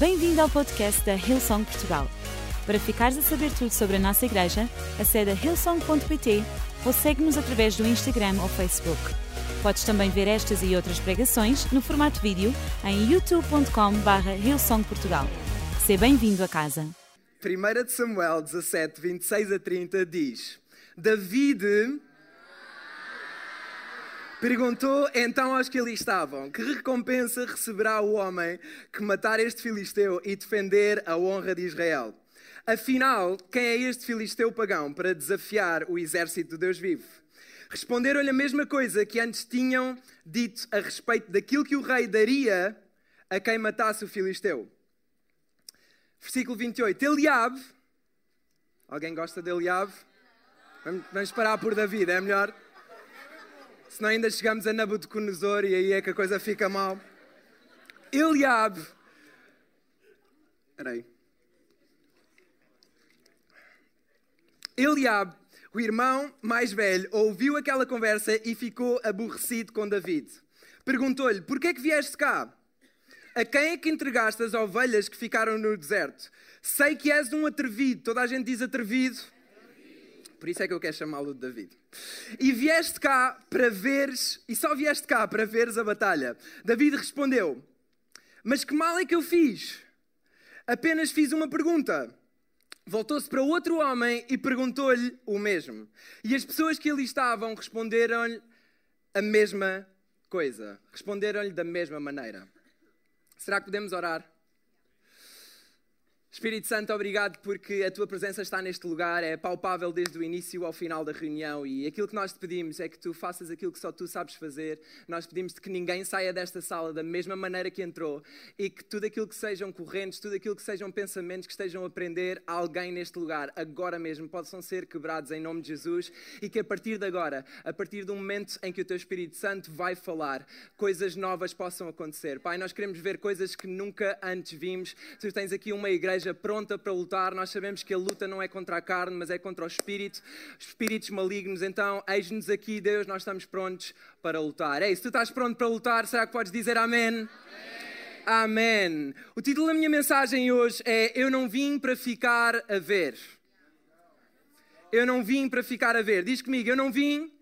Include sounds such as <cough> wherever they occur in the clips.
Bem-vindo ao podcast da Hillsong Portugal. Para ficares a saber tudo sobre a nossa igreja, acede a hillsong.pt ou segue-nos através do Instagram ou Facebook. Podes também ver estas e outras pregações no formato vídeo em youtube.com.br hillsongportugal. Seja bem-vindo a casa. 1 de Samuel 17, 26 a 30 diz: David perguntou então aos que ali estavam: Que recompensa receberá o homem que matar este filisteu e defender a honra de Israel? Afinal, quem é este filisteu pagão para desafiar o exército do Deus vivo? Responderam-lhe a mesma coisa que antes tinham dito a respeito daquilo que o rei daria a quem matasse o filisteu. Versículo 28. Eliabe. Alguém gosta de Eliabe? Vamos parar por David, é melhor? Senão ainda chegamos a Nabucodonosor e aí é que a coisa fica mal. Eliabe. Espera aí. Eliabe, o irmão mais velho, ouviu aquela conversa e ficou aborrecido com David. Perguntou-lhe: Por que é que vieste cá? A quem é que entregaste as ovelhas que ficaram no deserto? Sei que és um atrevido. Toda a gente diz atrevido. Por isso é que eu quero chamá-lo de David. E vieste cá para veres, e só vieste cá para veres a batalha. David respondeu: Mas que mal é que eu fiz? Apenas fiz uma pergunta. Voltou-se para outro homem e perguntou-lhe o mesmo. E as pessoas que ali estavam responderam-lhe a mesma coisa. Responderam-lhe da mesma maneira. Será que podemos orar? Espírito Santo, obrigado porque a tua presença está neste lugar, é palpável desde o início ao final da reunião e aquilo que nós te pedimos é que tu faças aquilo que só tu sabes fazer. Nós pedimos-te que ninguém saia desta sala da mesma maneira que entrou e que tudo aquilo que sejam correntes, tudo aquilo que sejam pensamentos que estejam a aprender alguém neste lugar, agora mesmo, possam ser quebrados em nome de Jesus e que a partir de agora, a partir do momento em que o teu Espírito Santo vai falar, coisas novas possam acontecer. Pai, nós queremos ver coisas que nunca antes vimos. Tu tens aqui uma igreja pronta para lutar. Nós sabemos que a luta não é contra a carne, mas é contra o espírito, espíritos malignos. Então, eis-nos aqui, Deus, nós estamos prontos para lutar. Ei, se tu estás pronto para lutar, será que podes dizer amém? Amém. amém. O título da minha mensagem hoje é Eu não vim para ficar a ver. Eu não vim para ficar a ver. Diz comigo, eu não vim,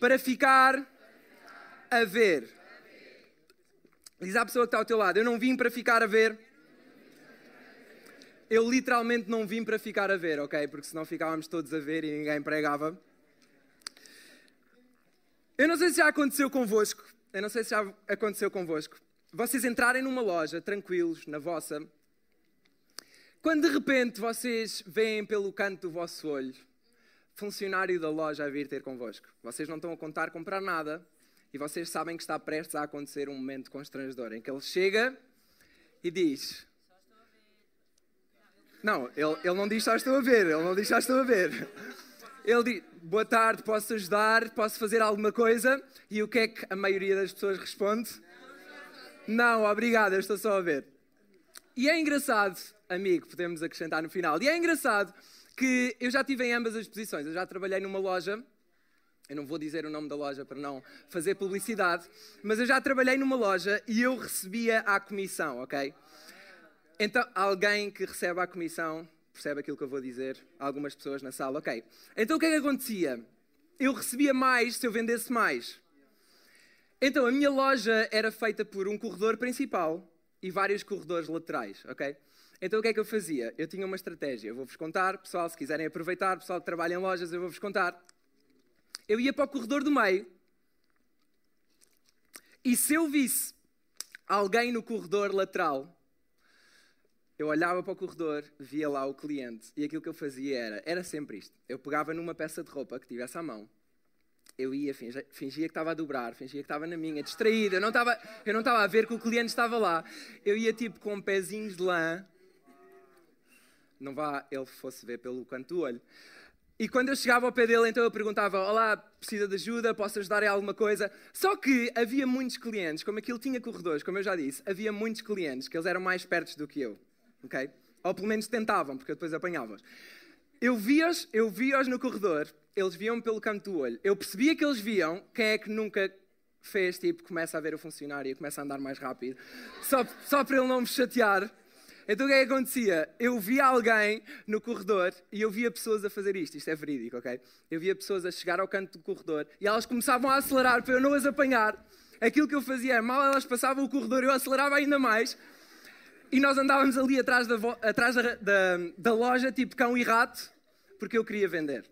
para ficar a ver. Diz à pessoa que está ao teu lado, eu não vim para ficar a ver eu literalmente não vim para ficar a ver, ok? Porque senão ficávamos todos a ver e ninguém pregava. Eu não sei se já aconteceu convosco, eu não sei se já aconteceu convosco, vocês entrarem numa loja tranquilos, na vossa, quando de repente vocês veem pelo canto do vosso olho funcionário da loja a vir ter convosco. Vocês não estão a contar comprar nada e vocês sabem que está prestes a acontecer um momento constrangedor em que ele chega e diz: não, ele, ele não diz já estou a ver, ele não diz já estou a ver. Ele diz, boa tarde, posso ajudar, posso fazer alguma coisa? E o que é que a maioria das pessoas responde? Não, obrigado, eu estou só a ver. E é engraçado, amigo, podemos acrescentar no final, e é engraçado que eu já tive em ambas as posições. Eu já trabalhei numa loja, eu não vou dizer o nome da loja para não fazer publicidade, mas eu já trabalhei numa loja e eu recebia a comissão, ok? Então, alguém que recebe a comissão percebe aquilo que eu vou dizer? Algumas pessoas na sala, ok. Então, o que é que acontecia? Eu recebia mais se eu vendesse mais. Então, a minha loja era feita por um corredor principal e vários corredores laterais, ok? Então, o que é que eu fazia? Eu tinha uma estratégia. Eu vou-vos contar, pessoal, se quiserem aproveitar, pessoal que trabalha em lojas, eu vou-vos contar. Eu ia para o corredor do meio e se eu visse alguém no corredor lateral eu olhava para o corredor, via lá o cliente e aquilo que eu fazia era, era sempre isto. Eu pegava numa peça de roupa que tivesse à mão, eu ia, fingia, fingia que estava a dobrar, fingia que estava na minha, distraído, eu não estava, a ver que o cliente estava lá. Eu ia tipo com pezinhos de lã, não vá ele fosse ver pelo canto do olho. E quando eu chegava ao pé dele, então eu perguntava: Olá, precisa de ajuda? Posso ajudar em alguma coisa? Só que havia muitos clientes, como aquilo tinha corredores, como eu já disse, havia muitos clientes que eles eram mais perto do que eu ok? Ou pelo menos tentavam, porque eu depois apanhava-os. Eu via-os eu via no corredor, eles viam pelo canto do olho. Eu percebia que eles viam, quem é que nunca fez tipo, começa a ver o funcionário e começa a andar mais rápido, só, só para ele não me chatear. Então o que é que acontecia? Eu via alguém no corredor e eu via pessoas a fazer isto. Isto é verídico, ok? Eu via pessoas a chegar ao canto do corredor e elas começavam a acelerar para eu não as apanhar. Aquilo que eu fazia é, mal elas passavam o corredor, eu acelerava ainda mais. E nós andávamos ali atrás da, atrás da, da, da loja, tipo cão e rato, porque eu queria vender.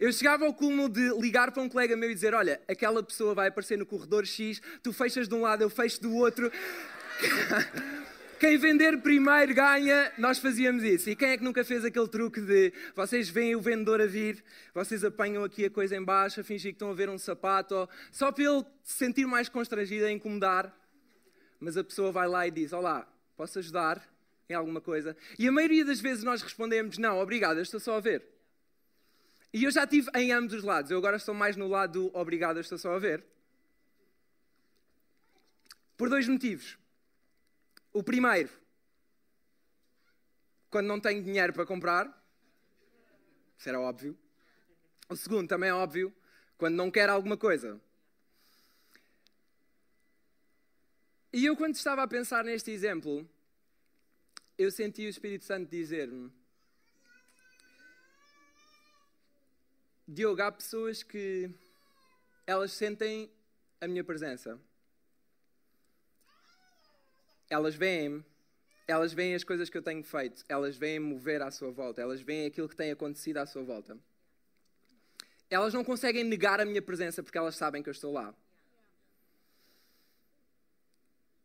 Eu chegava ao cúmulo de ligar para um colega meu e dizer: Olha, aquela pessoa vai aparecer no corredor X, tu fechas de um lado, eu fecho do outro. <laughs> Quem vender primeiro ganha, nós fazíamos isso. E quem é que nunca fez aquele truque de vocês veem o vendedor a vir, vocês apanham aqui a coisa em baixo, a fingir que estão a ver um sapato, ou, só para ele se sentir mais constrangido, a incomodar. Mas a pessoa vai lá e diz: Olá, posso ajudar em alguma coisa? E a maioria das vezes nós respondemos: Não, obrigado, eu estou só a ver. E eu já estive em ambos os lados. Eu agora estou mais no lado do obrigado, eu estou só a ver. Por dois motivos. O primeiro, quando não tenho dinheiro para comprar, isso era óbvio. O segundo, também é óbvio, quando não quero alguma coisa. E eu, quando estava a pensar neste exemplo, eu senti o Espírito Santo dizer-me: Diogo, há pessoas que elas sentem a minha presença elas veem elas veem as coisas que eu tenho feito, elas veem mover à sua volta, elas veem aquilo que tem acontecido à sua volta. Elas não conseguem negar a minha presença porque elas sabem que eu estou lá.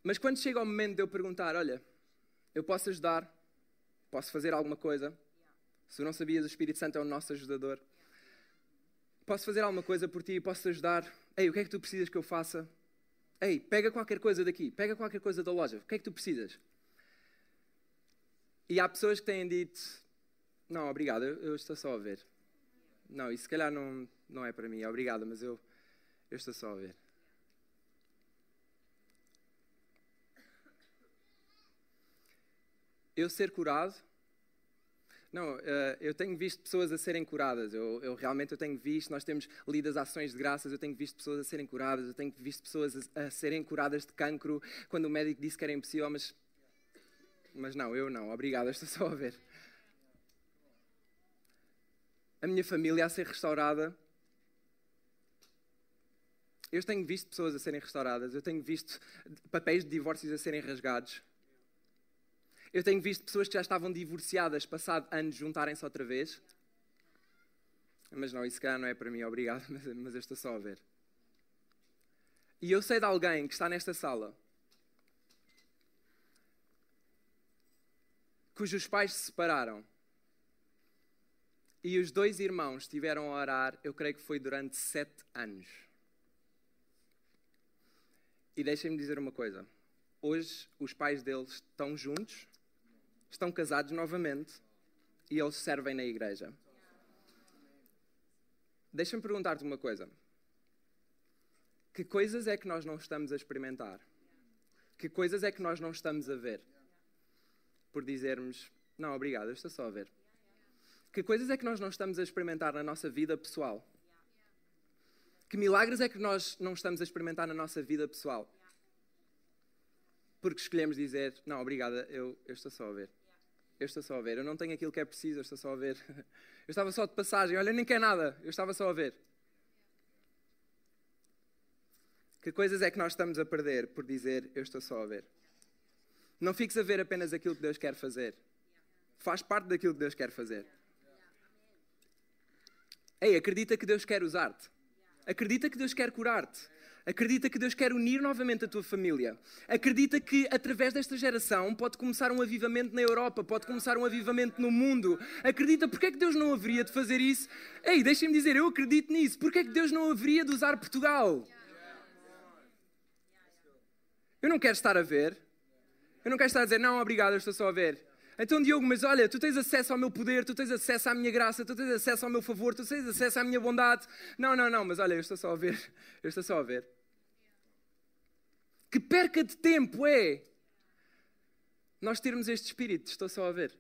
Mas quando chega o momento de eu perguntar, olha, eu posso ajudar, posso fazer alguma coisa, se não sabias, o Espírito Santo é o nosso ajudador. Posso fazer alguma coisa por ti, posso ajudar. Ei, o que é que tu precisas que eu faça? Ei, pega qualquer coisa daqui, pega qualquer coisa da loja, o que é que tu precisas? E há pessoas que têm dito: Não, obrigado, eu, eu estou só a ver. Não, isso se calhar não, não é para mim, obrigado, mas eu, eu estou só a ver. Eu ser curado não, eh, eu tenho visto pessoas a serem curadas. Eu, eu, realmente eu tenho visto, nós temos lido as ações de graças, eu tenho visto pessoas a serem curadas, eu tenho visto pessoas a, a serem curadas de cancro quando o médico disse que era impossível, mas, mas não, eu não, obrigado, <laughs> estou só a ver. A minha família a ser restaurada. Eu tenho visto pessoas a serem restauradas, eu tenho visto papéis de divórcios a serem rasgados. Eu tenho visto pessoas que já estavam divorciadas, passado anos, juntarem-se outra vez. Mas não, isso calhar não é para mim, <laughs> obrigado, mas, mas eu estou só a ver. E eu sei de alguém que está nesta sala cujos pais se separaram e os dois irmãos estiveram a orar, eu creio que foi durante sete anos. E deixem-me dizer uma coisa: hoje os pais deles estão juntos estão casados novamente e eles servem na igreja. Deixa-me perguntar-te uma coisa. Que coisas é que nós não estamos a experimentar? Que coisas é que nós não estamos a ver? Por dizermos, não, obrigado, eu estou só a ver. Que coisas é que nós não estamos a experimentar na nossa vida pessoal? Que milagres é que nós não estamos a experimentar na nossa vida pessoal? Porque escolhemos dizer, não, obrigada, eu, eu estou só a ver eu estou só a ver. Eu não tenho aquilo que é preciso, eu estou só a ver. <laughs> Eu estava só de passagem, olha, nem quer nada, eu estava só a ver. Que coisas é que nós estamos a perder por dizer eu estou só a ver? Não fiques a ver apenas aquilo que Deus quer fazer. Faz parte daquilo que Deus quer fazer. Ei, acredita que Deus quer usar-te. Acredita que Deus quer curar-te. Acredita que Deus quer unir novamente a tua família. Acredita que através desta geração pode começar um avivamento na Europa, pode começar um avivamento no mundo. Acredita, porque é que Deus não haveria de fazer isso? Ei, deixem-me dizer, eu acredito nisso. Porque é que Deus não haveria de usar Portugal? Eu não quero estar a ver. Eu não quero estar a dizer, não, obrigado, eu estou só a ver. Então, Diogo, mas olha, tu tens acesso ao meu poder, tu tens acesso à minha graça, tu tens acesso ao meu favor, tu tens acesso à minha bondade. Não, não, não, mas olha, eu estou só a ver. <laughs> Eu estou só a ver. Que perca de tempo é nós termos este espírito, estou só a ver.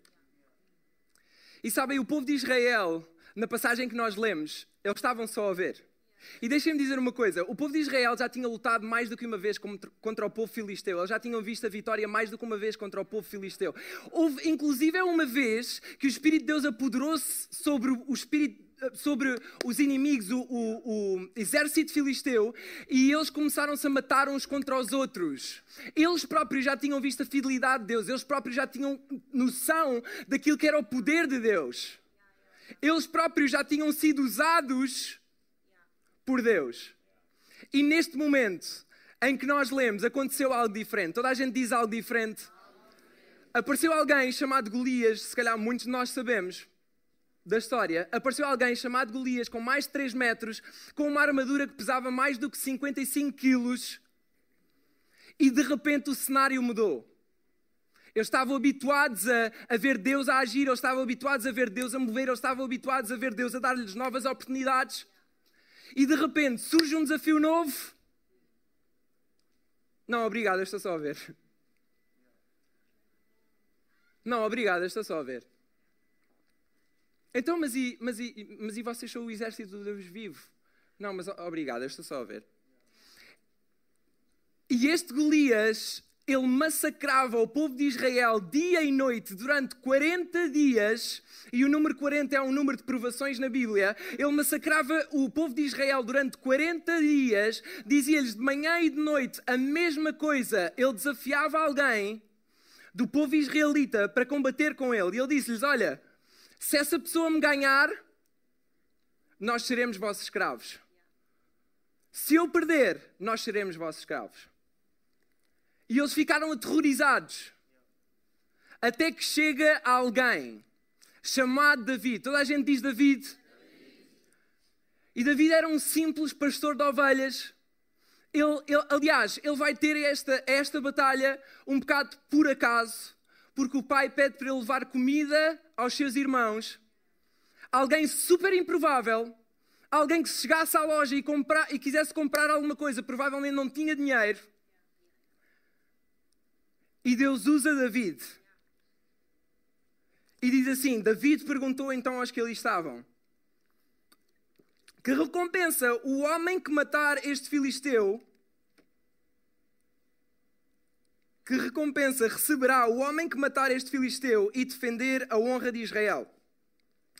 E sabem, o povo de Israel, na passagem que nós lemos, eles estavam só a ver. E deixem-me dizer uma coisa: o povo de Israel já tinha lutado mais do que uma vez contra o povo filisteu. Eles já tinham visto a vitória mais do que uma vez contra o povo filisteu. Houve, inclusive, é uma vez que o Espírito de Deus apoderou-se sobre o Espírito sobre os inimigos, o, o, o, exército filisteu, e eles começaram-se a matar uns contra os outros. Eles próprios já tinham visto a fidelidade de Deus, eles próprios já tinham noção daquilo que era o poder de Deus. Eles próprios já tinham sido usados por Deus. E neste momento em que nós lemos, aconteceu algo diferente. Toda a gente diz algo diferente. Apareceu alguém chamado Golias, se calhar muitos de nós sabemos da história. Apareceu alguém chamado Golias, com mais de 3 metros, com uma armadura que pesava mais do que 55 quilos. E de repente o cenário mudou. Eles estavam habituados a, a, ver Deus a agir, eles estavam habituados a ver Deus a mover, eles estavam habituados a ver Deus a dar-lhes novas oportunidades e de repente surge um desafio novo. Não, obrigado, estou só a ver. Não, obrigado, estou só a ver. Então, mas e, mas e, mas e vocês são o exército do Deus vivo? Não, mas obrigado, estou só a ver. E este Golias ele massacrava o povo de Israel dia e noite durante 40 dias, e o número 40 é um número de provações na Bíblia. Ele massacrava o povo de Israel durante 40 dias, dizia-lhes de manhã e de noite a mesma coisa. Ele desafiava alguém do povo israelita para combater com ele, e ele disse-lhes: Olha, se essa pessoa me ganhar, nós seremos vossos escravos. Se eu perder, nós seremos vossos escravos. E eles ficaram aterrorizados. Até que chega alguém chamado David. Toda a gente diz David. E David era um simples pastor de ovelhas. Ele, ele, aliás, ele vai ter esta, esta batalha um bocado por acaso, porque o pai pede para ele levar comida aos seus irmãos. Alguém super improvável, alguém que se chegasse à loja e, comprar, e quisesse comprar alguma coisa, provavelmente não tinha dinheiro e Deus usa David. E diz assim: David perguntou então aos que ali estavam: Que recompensa o homem que matar este filisteu? Que recompensa receberá o homem que matar este filisteu e defender a honra de Israel?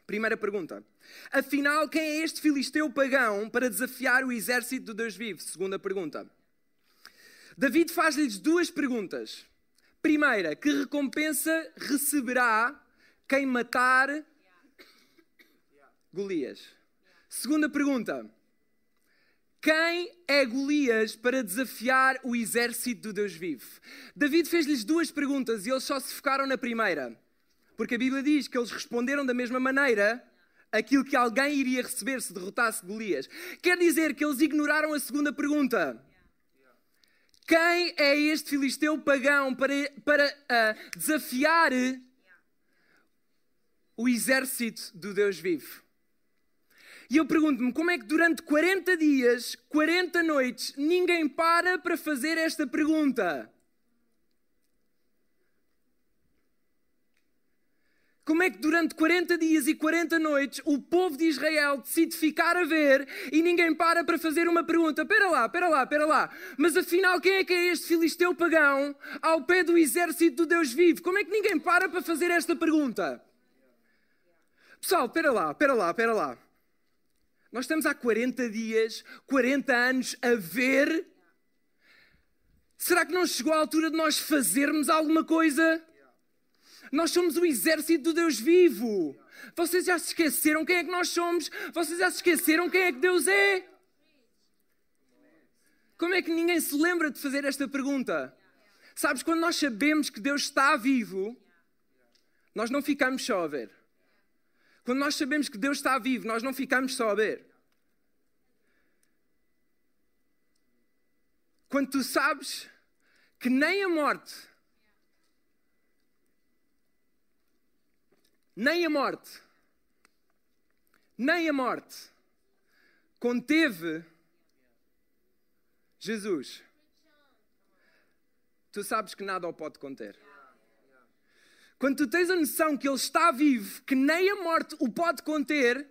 Primeira pergunta. Afinal, quem é este filisteu pagão para desafiar o exército do Deus vivo? Segunda pergunta. David faz-lhes duas perguntas. Primeira, que recompensa receberá quem matar Golias? Segunda pergunta. Quem é Golias para desafiar o exército do Deus vivo? David fez-lhes duas perguntas e eles só se focaram na primeira. Porque a Bíblia diz que eles responderam da mesma maneira aquilo que alguém iria receber se derrotasse Golias. Quer dizer que eles ignoraram a segunda pergunta. Quem é este filisteu pagão para, para uh, desafiar o exército do Deus vivo? E eu pergunto-me como é que durante 40 dias, 40 noites, ninguém para para fazer esta pergunta? Como é que durante 40 dias e 40 noites o povo de Israel decide ficar a ver e ninguém para para fazer uma pergunta? Pera lá, pera lá, pera lá. Mas afinal, quem é que é este filisteu pagão ao pé do exército do Deus vivo? Como é que ninguém para para fazer esta pergunta? Pessoal, pera lá, pera lá, pera lá. Nós estamos há 40 dias, 40 anos a ver. Será que não chegou a altura de nós fazermos alguma coisa? Nós somos o exército do Deus vivo. Vocês já se esqueceram quem é que nós somos? Vocês já se esqueceram quem é que Deus é? Como é que ninguém se lembra de fazer esta pergunta? Sabes, quando nós sabemos que Deus está vivo, nós não ficamos só a ver. Quando nós sabemos que Deus está vivo, nós não ficamos só a ver. Quando tu sabes que nem a morte nem a morte, nem a morte conteve Jesus. Tu sabes que nada o pode conter. Quando tu tens a noção que Ele está vivo, que nem a morte o pode conter,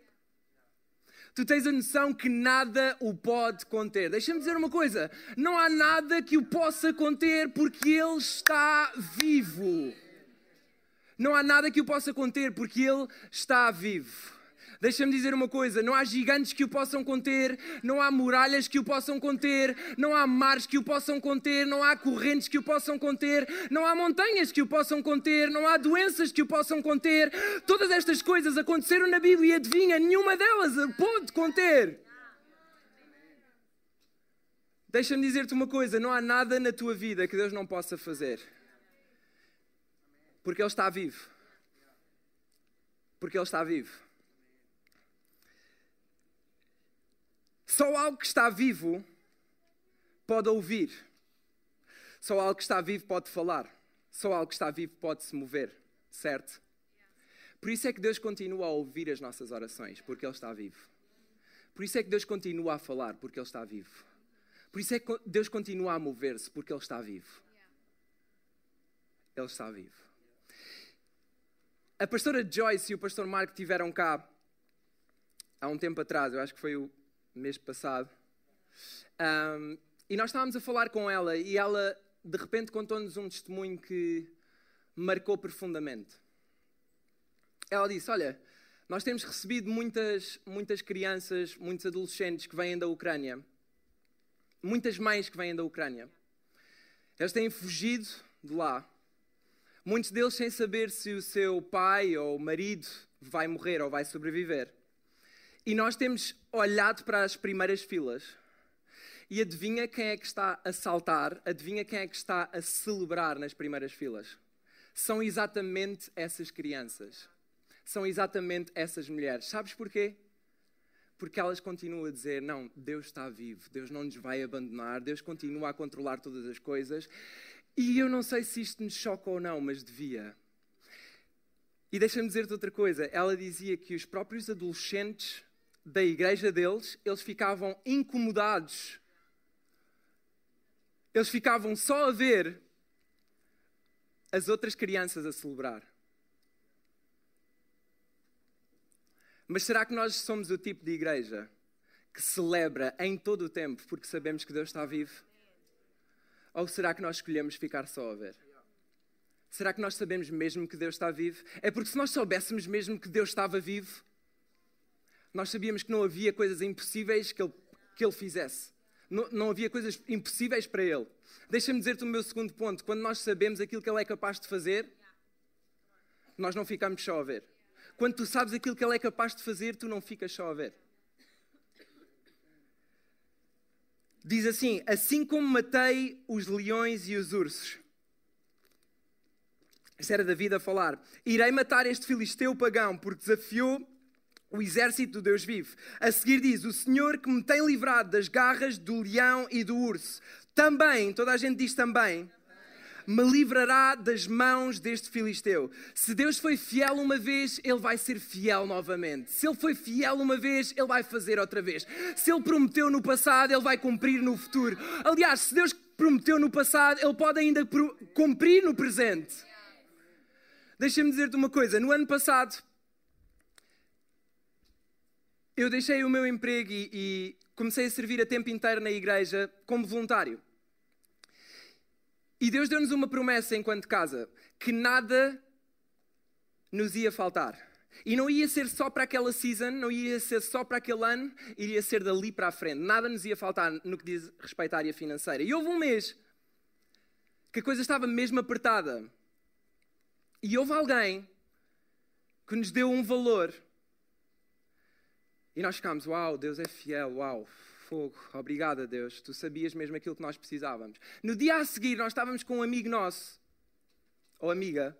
tu tens a noção que nada o pode conter. Deixa-me dizer uma coisa: não há nada que o possa conter porque Ele está vivo. Não há nada que o possa conter porque Ele está vivo. Deixa-me dizer uma coisa: não há gigantes que o possam conter, não há muralhas que o possam conter, não há mares que o possam conter, não há correntes que o possam conter, não há montanhas que o possam conter, não há doenças que o possam conter. Todas estas coisas aconteceram na Bíblia e adivinha, nenhuma delas pode conter. Deixa-me dizer-te uma coisa: não há nada na tua vida que Deus não possa fazer. Porque Ele está vivo. Porque Ele está vivo. Só algo que está vivo pode ouvir. Só algo que está vivo pode falar. Só algo que está vivo pode se mover, certo? Por isso é que Deus continua a ouvir as nossas orações, porque Ele está vivo. Por isso é que Deus continua a falar, porque Ele está vivo. Por isso é que Deus continua a mover-se, porque Ele está vivo. Ele está vivo. A pastora Joyce e o pastor Mark tiveram cá há um tempo atrás, eu acho que foi o mês passado. Um, e nós estávamos a falar com ela e ela de repente contou-nos um testemunho que marcou profundamente. Ela disse: Olha, nós temos recebido muitas, muitas crianças, muitos adolescentes que vêm da Ucrânia, muitas mães que vêm da Ucrânia. Eles têm fugido de lá. Muitos deles sem saber se o seu pai ou marido vai morrer ou vai sobreviver. E nós temos olhado para as primeiras filas e adivinha quem é que está a saltar, adivinha quem é que está a celebrar nas primeiras filas? São exatamente essas crianças. São exatamente essas mulheres. Sabes porquê? Porque elas continuam a dizer: Não, Deus está vivo, Deus não nos vai abandonar, Deus continua a controlar todas as coisas. E eu não sei se isto nos choca ou não, mas devia. E deixa-me dizer-te outra coisa: ela dizia que os próprios adolescentes da igreja deles, eles ficavam incomodados. Eles ficavam só a ver as outras crianças a celebrar. Mas será que nós somos o tipo de igreja que celebra em todo o tempo porque sabemos que Deus está vivo? Ou será que nós escolhemos ficar só a ver? Será que nós sabemos mesmo que Deus está vivo? É porque se nós soubéssemos mesmo que Deus estava vivo, nós sabíamos que não havia coisas impossíveis que ele, que ele fizesse. Não, não havia coisas impossíveis para ele. Deixa-me dizer-te o meu segundo ponto. Quando nós sabemos aquilo que ele é capaz de fazer, nós não ficamos só a ver. Quando tu sabes aquilo que ele é capaz de fazer, tu não ficas só a ver. Diz assim: Assim como matei os leões e os ursos. Isto era Davi a falar. Irei matar este filisteu pagão, porque desafiou o exército do Deus vive. A seguir diz: O Senhor que me tem livrado das garras do leão e do urso, também, toda a gente diz também, me livrará das mãos deste filisteu. Se Deus foi fiel uma vez, Ele vai ser fiel novamente. Se Ele foi fiel uma vez, Ele vai fazer outra vez. Se Ele prometeu no passado, Ele vai cumprir no futuro. Aliás, se Deus prometeu no passado, Ele pode ainda cumprir no presente. Deixa-me dizer-te uma coisa: no ano passado, eu deixei o meu emprego e, e comecei a servir a tempo inteiro na igreja como voluntário. E Deus deu-nos uma promessa enquanto casa, que nada nos ia faltar. E não ia ser só para aquela season, não ia ser só para aquele ano, iria ser dali para a frente. Nada nos ia faltar no que diz respeito à área financeira. E houve um mês que a coisa estava mesmo apertada. E houve alguém que nos deu um valor e nós ficámos, uau, Deus é fiel, uau, fogo, obrigado a Deus, tu sabias mesmo aquilo que nós precisávamos. No dia a seguir, nós estávamos com um amigo nosso, ou amiga,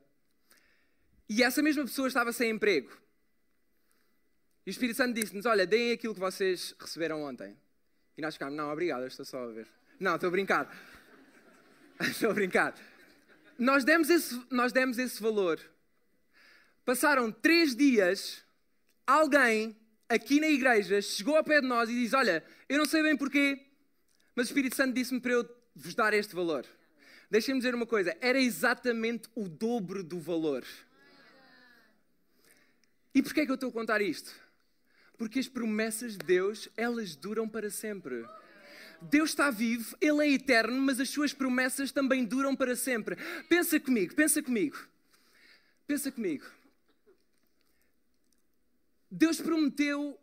e essa mesma pessoa estava sem emprego. E o Espírito Santo disse-nos: Olha, deem aquilo que vocês receberam ontem. E nós ficámos: Não, obrigado, estou só a ver. Não, estou a brincar. <laughs> estou a brincar. Nós demos, esse, nós demos esse valor. Passaram três dias, alguém aqui na igreja chegou ao pé de nós e diz: Olha, eu não sei bem porquê, mas o Espírito Santo disse-me para eu vos dar este valor. Deixem-me dizer uma coisa: era exatamente o dobro do valor. E porquê é que eu estou a contar isto? Porque as promessas de Deus, elas duram para sempre. Deus está vivo, Ele é eterno, mas as suas promessas também duram para sempre. Pensa comigo, pensa comigo. Pensa comigo. Deus prometeu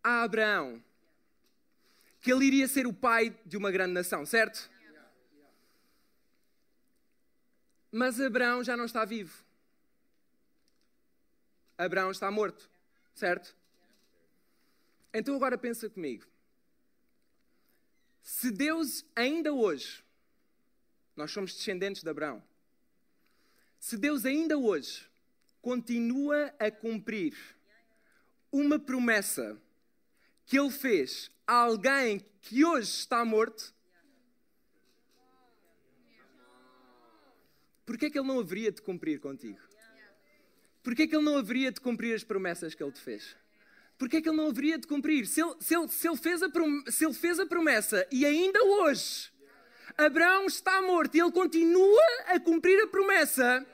a Abraão que ele iria ser o pai de uma grande nação, certo? Mas Abraão já não está vivo. Abraão está morto, certo? Então agora pensa comigo. Se Deus ainda hoje, nós somos descendentes de Abraão, se Deus ainda hoje continua a cumprir uma promessa que Ele fez a alguém que hoje está morto, porquê é que Ele não haveria de cumprir contigo? Porquê é que Ele não haveria de cumprir as promessas que Ele te fez? Porquê é que Ele não haveria de cumprir? Se ele, se ele, se ele, fez, a se ele fez a promessa e ainda hoje Abraão está morto e ele continua a cumprir a promessa,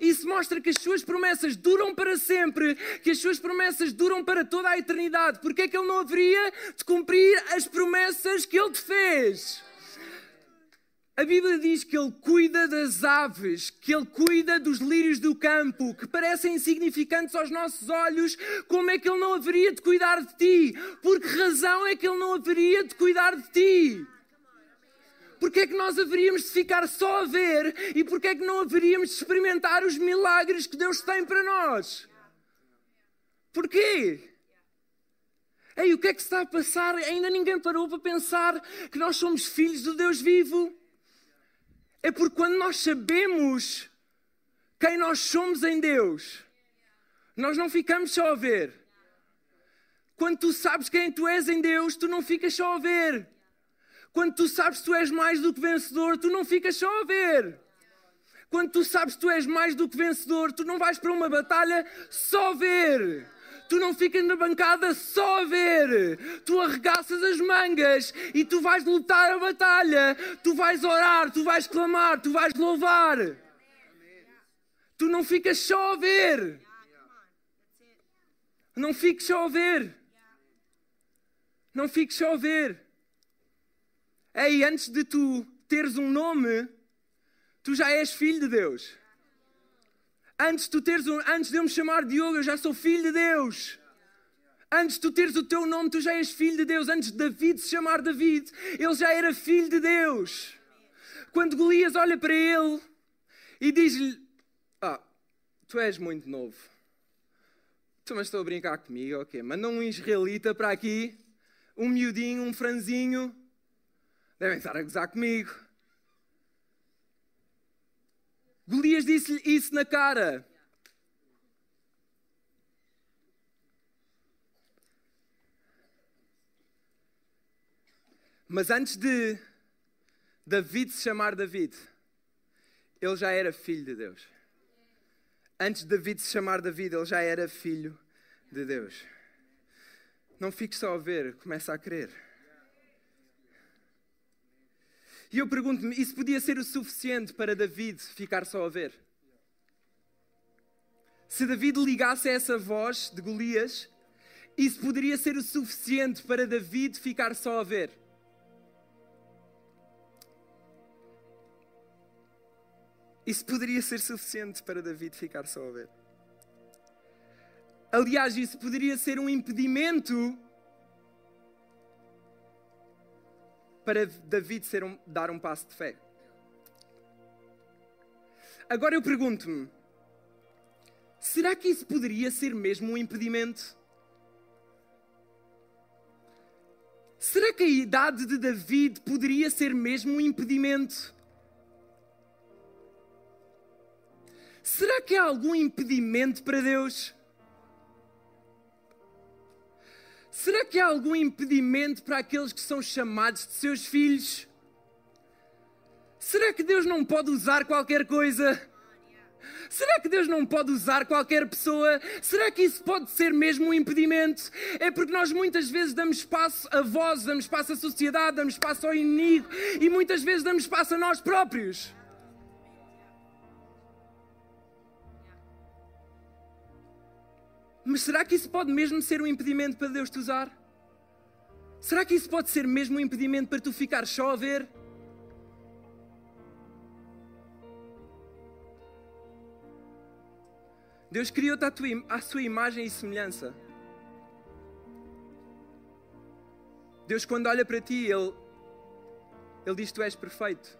isso mostra que as suas promessas duram para sempre, que as suas promessas duram para toda a eternidade. Porque é que ele não haveria de cumprir as promessas que ele te fez? A Bíblia diz que Ele cuida das aves, que Ele cuida dos lírios do campo, que parecem insignificantes aos nossos olhos. Como é que Ele não haveria de cuidar de ti? Por que razão é que Ele não haveria de cuidar de ti? Porque é que nós haveríamos de ficar só a ver e porque é que não haveríamos de experimentar os milagres que Deus tem para nós? Porquê? Ei, o que é que está a passar? Ainda ninguém parou para pensar que nós somos filhos do Deus vivo. É porque quando nós sabemos quem nós somos em Deus, nós não ficamos só a ver. Quando tu sabes quem tu és em Deus, tu não ficas só a ver. Quando tu sabes que tu és mais do que vencedor, tu não ficas só a ver. Quando tu sabes que tu és mais do que vencedor, tu não vais para uma batalha só a ver. Tu não ficas na bancada só a ver. Tu arregaças as mangas e tu vais lutar a batalha. Tu vais orar, tu vais clamar, tu vais louvar. Tu não ficas só a ver. Não fiques só a ver. Não fiques só a ver. Ei, antes de tu teres um nome, tu já és filho de Deus. Antes de, tu teres um, antes de eu me chamar Diogo, eu já sou filho de Deus. Antes de tu teres o teu nome, tu já és filho de Deus. Antes de David se chamar David, ele já era filho de Deus. Quando Golias olha para ele e diz-lhe: Ah, tu és muito novo. Tu mas estou a brincar comigo, ok? Manda um israelita para aqui, um miudinho, um franzinho. Devem estar a gozar comigo. Golias disse-lhe isso na cara. Mas antes de David se chamar David, ele já era filho de Deus. Antes de David se chamar David, ele já era filho de Deus. Não fique só a ver, começa a crer. E eu pergunto-me: isso podia ser o suficiente para David ficar só a ver? Se David ligasse a essa voz de Golias, isso poderia ser o suficiente para David ficar só a ver? Isso poderia ser suficiente para David ficar só a ver. Aliás, isso poderia ser um impedimento para David um, dar um passo de fé. Agora eu pergunto-me: será que isso poderia ser mesmo um impedimento? Será que a idade de David poderia ser mesmo um impedimento? Será que há algum impedimento para Deus? Será que há algum impedimento para aqueles que são chamados de seus filhos? Será que Deus não pode usar qualquer coisa? Será que Deus não pode usar qualquer pessoa? Será que isso pode ser mesmo um impedimento? É porque nós muitas vezes damos espaço a vós, damos espaço à sociedade, damos espaço ao inimigo e muitas vezes damos espaço a nós próprios. Mas será que isso pode mesmo ser um impedimento para Deus te usar? Será que isso pode ser mesmo um impedimento para tu ficar só a ver? Deus criou-te à, à sua imagem e semelhança. Deus, quando olha para ti, Ele, Ele diz tu és perfeito.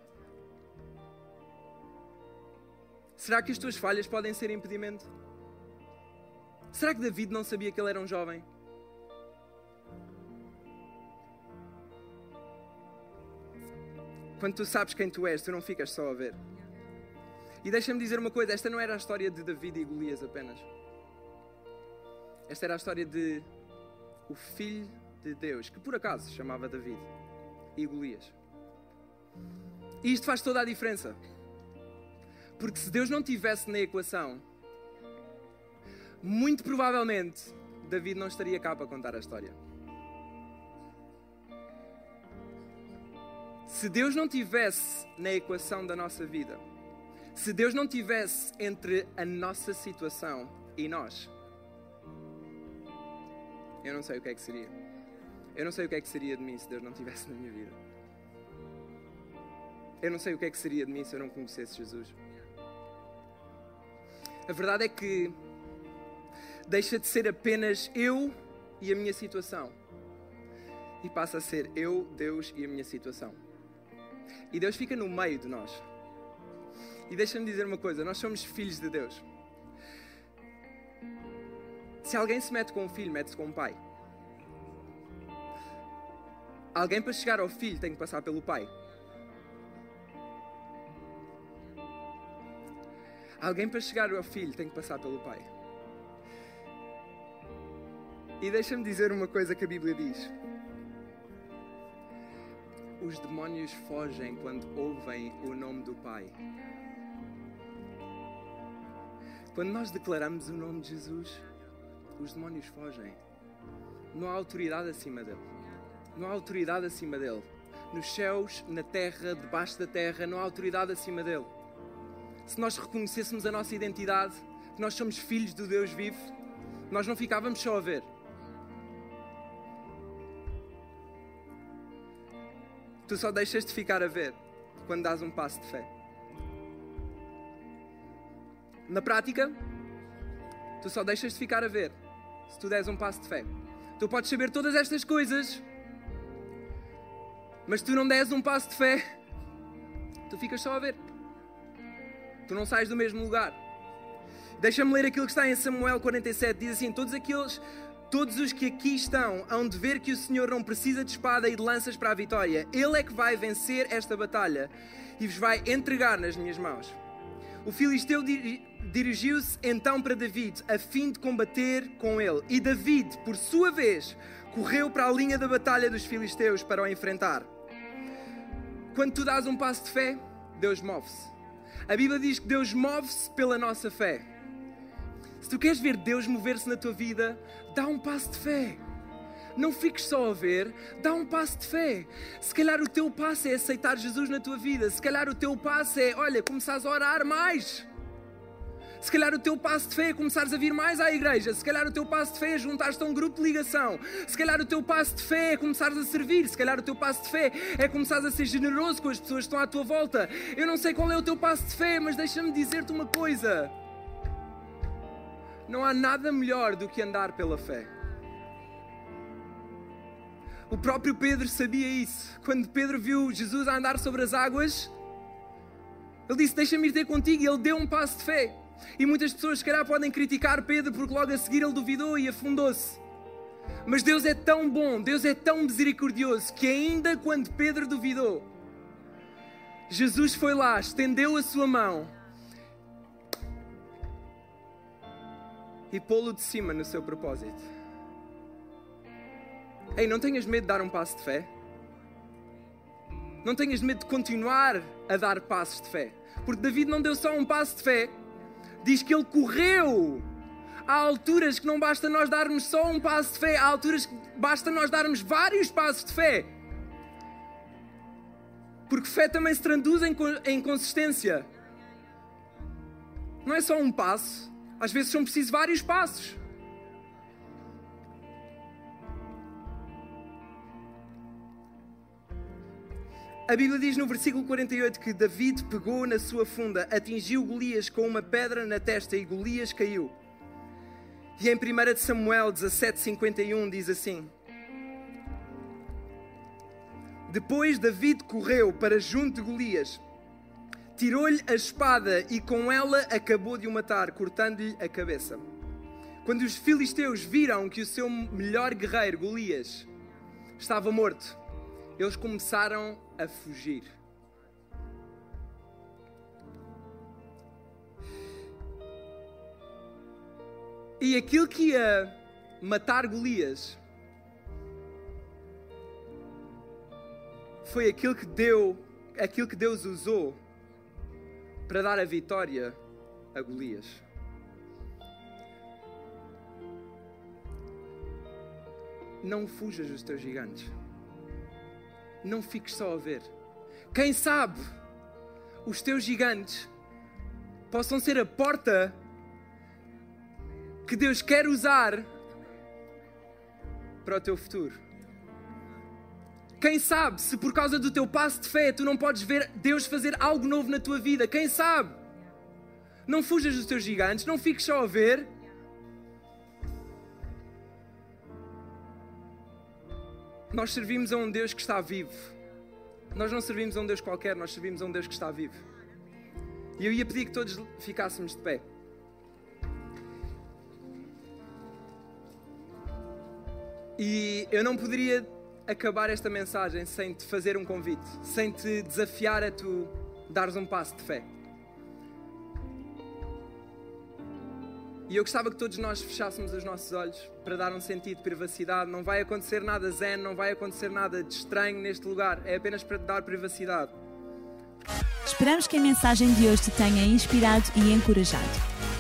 Será que as tuas falhas podem ser impedimento? Será que David não sabia que ele era um jovem? Quando tu sabes quem tu és, tu não ficas só a ver. E deixa-me dizer uma coisa: esta não era a história de David e Golias apenas. Esta era a história de o filho de Deus, que por acaso se chamava David, e Golias. E isto faz toda a diferença. Porque se Deus não tivesse na equação, muito provavelmente David não estaria cá para contar a história. Se Deus não tivesse na equação da nossa vida, se Deus não tivesse entre a nossa situação e nós, eu não sei o que é que seria. Eu não sei o que é que seria de mim se Deus não tivesse na minha vida. Eu não sei o que é que seria de mim se eu não conhecesse Jesus. A verdade é que deixa de ser apenas eu e a minha situação e passa a ser eu, Deus e a minha situação. E Deus fica no meio de nós. E deixa-me dizer uma coisa: nós somos filhos de Deus. Se alguém se mete com um filho, mete-se com um pai. Alguém para chegar ao filho tem que passar pelo pai. Alguém para chegar ao filho tem que passar pelo pai. E deixa-me dizer uma coisa que a Bíblia diz. Os demónios fogem quando ouvem o nome do Pai. Quando nós declaramos o nome de Jesus, os demónios fogem. Não há autoridade acima dele. Não há autoridade acima dele. Nos céus, na terra, debaixo da terra, não há autoridade acima dele. Se nós reconhecêssemos a nossa identidade, que nós somos filhos do Deus vivo, nós não ficávamos só a ver. Tu só deixas de ficar a ver quando dás um passo de fé. Na prática, tu só deixas de ficar a ver se tu des um passo de fé. Tu podes saber todas estas coisas, mas tu não des um passo de fé, tu ficas só a ver. Tu não sais do mesmo lugar. Deixa-me ler aquilo que está em Samuel 47. Diz assim: Todos aqueles Todos os que aqui estão hão de ver que o Senhor não precisa de espada e de lanças para a vitória. Ele é que vai vencer esta batalha e vos vai entregar nas minhas mãos. O filisteu dirigiu-se então para David, a fim de combater com ele. E David, por sua vez, correu para a linha da batalha dos filisteus para o enfrentar. Quando tu dás um passo de fé, Deus move-se. A Bíblia diz que Deus move-se pela nossa fé. Se tu queres ver Deus mover-se na tua vida, dá um passo de fé. Não fiques só a ver, dá um passo de fé. Se calhar o teu passo é aceitar Jesus na tua vida. Se calhar o teu passo é, olha, começares a orar mais. Se calhar o teu passo de fé é começares a vir mais à igreja. Se calhar o teu passo de fé é juntar-te a um grupo de ligação. Se calhar o teu passo de fé é começares a servir. Se calhar o teu passo de fé é começares a ser generoso com as pessoas que estão à tua volta. Eu não sei qual é o teu passo de fé, mas deixa-me dizer-te uma coisa. Não há nada melhor do que andar pela fé. O próprio Pedro sabia isso. Quando Pedro viu Jesus a andar sobre as águas, ele disse: Deixa-me ir ter contigo. E ele deu um passo de fé. E muitas pessoas, se calhar, podem criticar Pedro porque logo a seguir ele duvidou e afundou-se. Mas Deus é tão bom, Deus é tão misericordioso que, ainda quando Pedro duvidou, Jesus foi lá, estendeu a sua mão e pô-lo de cima no seu propósito. Ei, não tenhas medo de dar um passo de fé. Não tenhas medo de continuar a dar passos de fé. Porque David não deu só um passo de fé, diz que ele correu. Há alturas que não basta nós darmos só um passo de fé, há alturas que basta nós darmos vários passos de fé. Porque fé também se traduz em consistência. Não é só um passo, às vezes são precisos vários passos. A Bíblia diz no versículo 48 que David pegou na sua funda, atingiu Golias com uma pedra na testa e Golias caiu. E em 1 Samuel 17,51 diz assim: Depois David correu para junto de Golias tirou-lhe a espada e com ela acabou de o matar, cortando-lhe a cabeça. Quando os filisteus viram que o seu melhor guerreiro, Golias, estava morto, eles começaram a fugir. E aquilo que ia matar Golias foi aquilo que deu, aquilo que Deus usou para dar a vitória a Golias. Não fujas dos teus gigantes. Não fiques só a ver. Quem sabe os teus gigantes possam ser a porta que Deus quer usar para o teu futuro. Quem sabe se por causa do teu passo de fé tu não podes ver Deus fazer algo novo na tua vida? Quem sabe? Não fujas dos teus gigantes, não fiques só a ver. Nós servimos a um Deus que está vivo. Nós não servimos a um Deus qualquer, nós servimos a um Deus que está vivo. E eu ia pedir que todos ficássemos de pé. E eu não poderia acabar esta mensagem sem te fazer um convite, sem te desafiar a tu dares um passo de fé. E eu gostava que todos nós fechássemos os nossos olhos para dar um sentido de privacidade. Não vai acontecer nada zen, não vai acontecer nada de estranho neste lugar. É apenas para te dar privacidade. Esperamos que a mensagem de hoje te tenha inspirado e encorajado.